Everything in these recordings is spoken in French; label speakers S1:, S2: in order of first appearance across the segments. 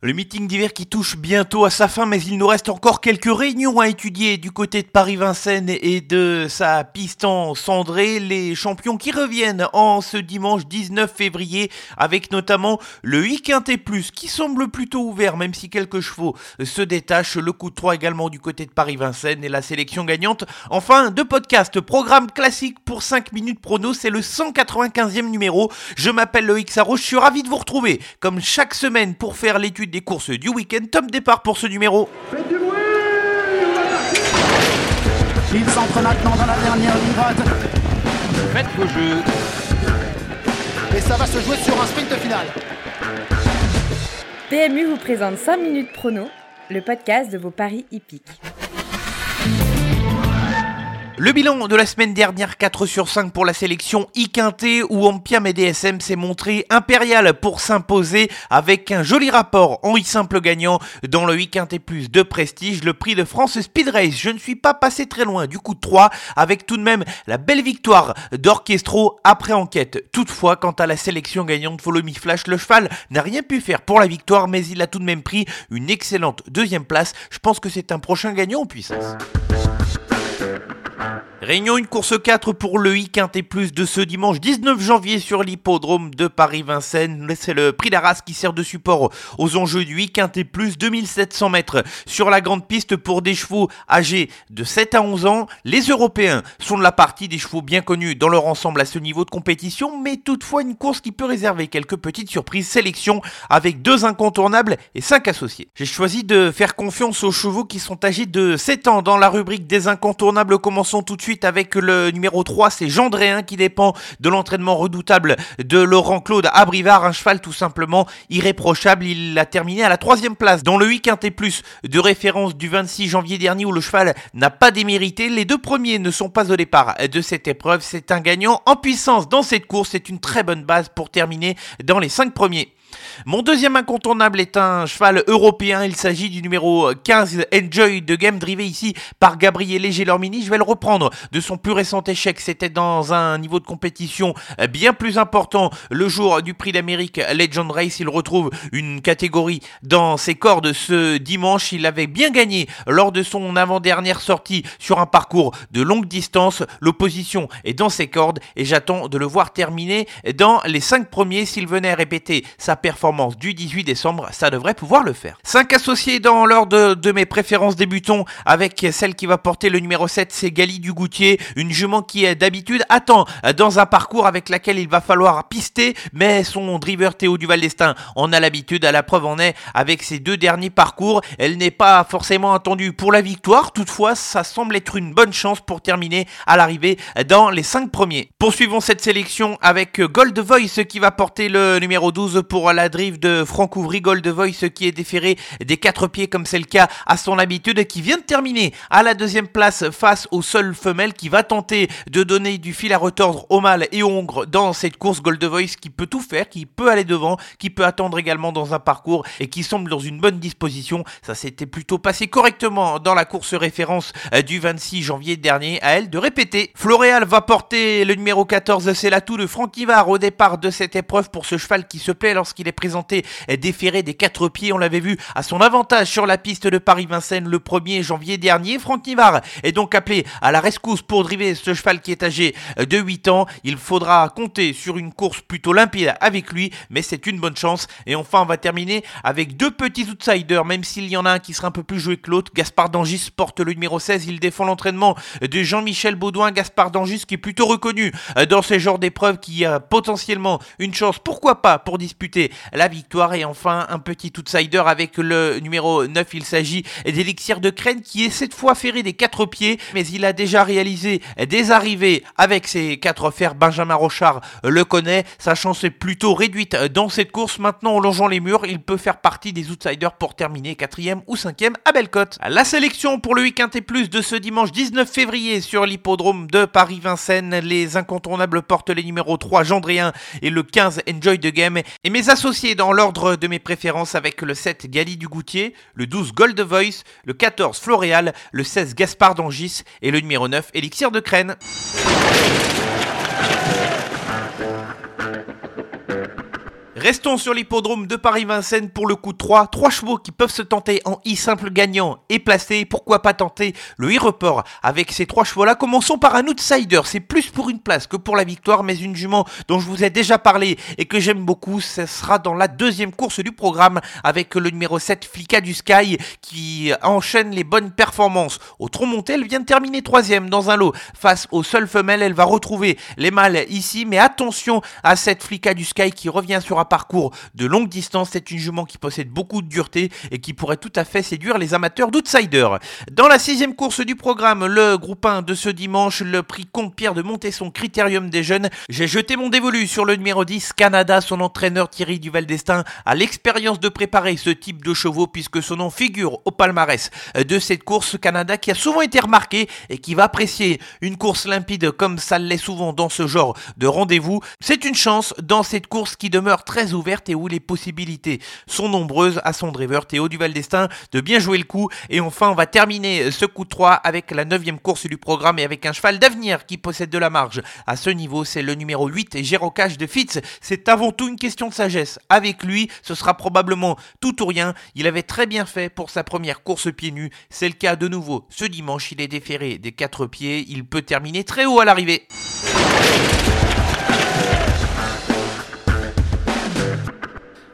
S1: Le meeting d'hiver qui touche bientôt à sa fin, mais il nous reste encore quelques réunions à étudier du côté de Paris-Vincennes et de sa piste en cendré. Les champions qui reviennent en ce dimanche 19 février, avec notamment le 8 T+, qui semble plutôt ouvert, même si quelques chevaux se détachent. Le coup de 3 également du côté de Paris-Vincennes et la sélection gagnante. Enfin, deux podcasts, programme classique pour 5 minutes prono, c'est le 195e numéro. Je m'appelle Loïc Sarro, je suis ravi de vous retrouver, comme chaque semaine, pour faire l'étude des courses du week-end. Top départ pour ce numéro.
S2: Faites du bruit Il s'entre maintenant dans la dernière ligne droite.
S3: Faites vos jeux.
S2: Et ça va se jouer sur un sprint final.
S4: PMU vous présente 5 minutes prono, le podcast de vos paris hippiques.
S1: Le bilan de la semaine dernière, 4 sur 5 pour la sélection I-Quintet où Ampiam et DSM s'est montré impérial pour s'imposer avec un joli rapport en I-Simple gagnant dans le I-Quintet Plus de prestige, le prix de France Speed Race. Je ne suis pas passé très loin du coup de 3 avec tout de même la belle victoire d'Orchestro après enquête. Toutefois, quant à la sélection gagnante Follow Me Flash, le cheval n'a rien pu faire pour la victoire mais il a tout de même pris une excellente deuxième place. Je pense que c'est un prochain gagnant en puissance. Réunion une course 4 pour le I Quintet Plus de ce dimanche 19 janvier sur l'hippodrome de Paris-Vincennes. C'est le prix d'Arras qui sert de support aux enjeux du I Quintet Plus 2700 mètres sur la grande piste pour des chevaux âgés de 7 à 11 ans. Les Européens sont de la partie des chevaux bien connus dans leur ensemble à ce niveau de compétition, mais toutefois une course qui peut réserver quelques petites surprises. Sélection avec deux incontournables et cinq associés. J'ai choisi de faire confiance aux chevaux qui sont âgés de 7 ans dans la rubrique des incontournables. Commençons tout de suite avec le numéro 3, c'est Gendréen qui dépend de l'entraînement redoutable de Laurent Claude Abrivard, un cheval tout simplement irréprochable. Il a terminé à la troisième place dans le 8 Quintet Plus de référence du 26 janvier dernier où le cheval n'a pas démérité. Les deux premiers ne sont pas au départ de cette épreuve. C'est un gagnant en puissance dans cette course. C'est une très bonne base pour terminer dans les cinq premiers. Mon deuxième incontournable est un cheval européen. Il s'agit du numéro 15 Enjoy de Game drivé ici par Gabriele Gelormini. Je vais le reprendre de son plus récent échec. C'était dans un niveau de compétition bien plus important le jour du prix d'Amérique Legend Race. Il retrouve une catégorie dans ses cordes ce dimanche. Il avait bien gagné lors de son avant-dernière sortie sur un parcours de longue distance. L'opposition est dans ses cordes et j'attends de le voir terminer dans les 5 premiers s'il venait répéter sa performance du 18 décembre, ça devrait pouvoir le faire. 5 associés dans l'ordre de, mes préférences débutons avec celle qui va porter le numéro 7, c'est Gali du Goutier, une jument qui est d'habitude attend dans un parcours avec laquelle il va falloir pister, mais son driver Théo Duval d'Estaing en a l'habitude, à la preuve en est avec ses deux derniers parcours, elle n'est pas forcément attendue pour la victoire, toutefois ça semble être une bonne chance pour terminer à l'arrivée dans les 5 premiers. Poursuivons cette sélection avec Gold Voice qui va porter le numéro 12 pour la drive de Franck Ouvry, Gold Voice qui est déféré des quatre pieds comme c'est le cas à son habitude, qui vient de terminer à la deuxième place face aux seules femelles, qui va tenter de donner du fil à retordre au mâle et au hongre dans cette course Gold Voice qui peut tout faire, qui peut aller devant, qui peut attendre également dans un parcours et qui semble dans une bonne disposition. Ça s'était plutôt passé correctement dans la course référence euh, du 26 janvier dernier. À elle de répéter. Floréal va porter le numéro 14, c'est l'atout de Franck Ivar au départ de cette épreuve pour ce cheval qui se plaît lorsqu'il il est présenté déféré des quatre pieds. On l'avait vu à son avantage sur la piste de Paris-Vincennes le 1er janvier dernier. Franck Nivard est donc appelé à la rescousse pour driver ce cheval qui est âgé de 8 ans. Il faudra compter sur une course plutôt limpide avec lui, mais c'est une bonne chance. Et enfin, on va terminer avec deux petits outsiders, même s'il y en a un qui sera un peu plus joué que l'autre. Gaspard Dangis porte le numéro 16. Il défend l'entraînement de Jean-Michel Baudouin. Gaspard Dangis qui est plutôt reconnu dans ce genre d'épreuve, qui a potentiellement une chance, pourquoi pas, pour disputer la victoire. Et enfin, un petit outsider avec le numéro 9. Il s'agit d'Elixir de Crène qui est cette fois ferré des quatre pieds, mais il a déjà réalisé des arrivées avec ses quatre fers. Benjamin Rochard le connaît. Sa chance est plutôt réduite dans cette course. Maintenant, en longeant les murs, il peut faire partie des outsiders pour terminer quatrième ou cinquième à Bellecote. La sélection pour le week-end et plus de ce dimanche 19 février sur l'hippodrome de Paris-Vincennes. Les incontournables portent les numéros 3 Gendréen et le 15 Enjoy the Game. Et mes associé dans l'ordre de mes préférences avec le 7 Gali du Goutier, le 12 Gold Voice, le 14 Floréal, le 16 Gaspard d'Angis et le numéro 9 Élixir de Crène. Restons sur l'hippodrome de Paris-Vincennes pour le coup 3. Trois chevaux qui peuvent se tenter en I simple gagnant et placé. Pourquoi pas tenter le I report avec ces trois chevaux-là? Commençons par un outsider. C'est plus pour une place que pour la victoire, mais une jument dont je vous ai déjà parlé et que j'aime beaucoup. Ce sera dans la deuxième course du programme avec le numéro 7 Flicka du Sky qui enchaîne les bonnes performances. Au tronc monté, elle vient de terminer troisième dans un lot face aux seules femelles. Elle va retrouver les mâles ici, mais attention à cette Flicka du Sky qui revient sur un de longue distance. C'est une jument qui possède beaucoup de dureté et qui pourrait tout à fait séduire les amateurs d'outsiders. Dans la sixième course du programme, le groupe 1 de ce dimanche, le prix Comte-Pierre de Montesson Critérium des Jeunes. J'ai jeté mon dévolu sur le numéro 10, Canada. Son entraîneur Thierry Duval d'Estaing a l'expérience de préparer ce type de chevaux puisque son nom figure au palmarès de cette course Canada qui a souvent été remarqué et qui va apprécier une course limpide comme ça l'est souvent dans ce genre de rendez-vous. C'est une chance dans cette course qui demeure très ouverte et où les possibilités sont nombreuses à son driver Théo Duval d'Estaing de bien jouer le coup. Et enfin, on va terminer ce coup de 3 avec la neuvième course du programme et avec un cheval d'avenir qui possède de la marge. À ce niveau, c'est le numéro 8, Gérocage de Fitz. C'est avant tout une question de sagesse. Avec lui, ce sera probablement tout ou rien. Il avait très bien fait pour sa première course pieds nus. C'est le cas de nouveau. Ce dimanche, il est déféré des quatre pieds. Il peut terminer très haut à l'arrivée.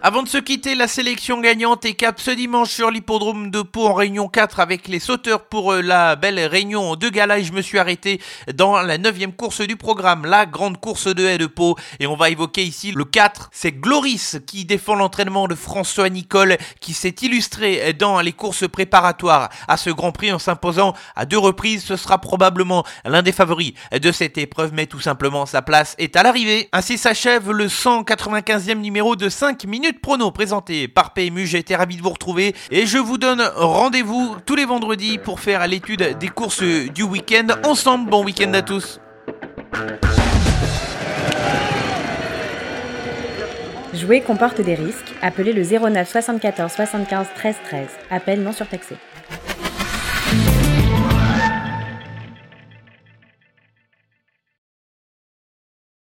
S1: Avant de se quitter, la sélection gagnante est cap ce dimanche sur l'hippodrome de Pau en réunion 4 avec les sauteurs pour euh, la belle réunion de gala. Et je me suis arrêté dans la neuvième course du programme, la grande course de haie de Pau. Et on va évoquer ici le 4, c'est Gloris qui défend l'entraînement de François Nicole qui s'est illustré dans les courses préparatoires à ce Grand Prix en s'imposant à deux reprises, ce sera probablement l'un des favoris de cette épreuve mais tout simplement sa place est à l'arrivée. Ainsi s'achève le 195e numéro de 5 minutes prono présenté par PMU. J'ai été ravi de vous retrouver et je vous donne rendez-vous tous les vendredis pour faire l'étude des courses du week-end ensemble. Bon week-end à tous.
S4: Jouer comporte des risques. Appelez le 09 74 75 13 13. Appel non surtaxé.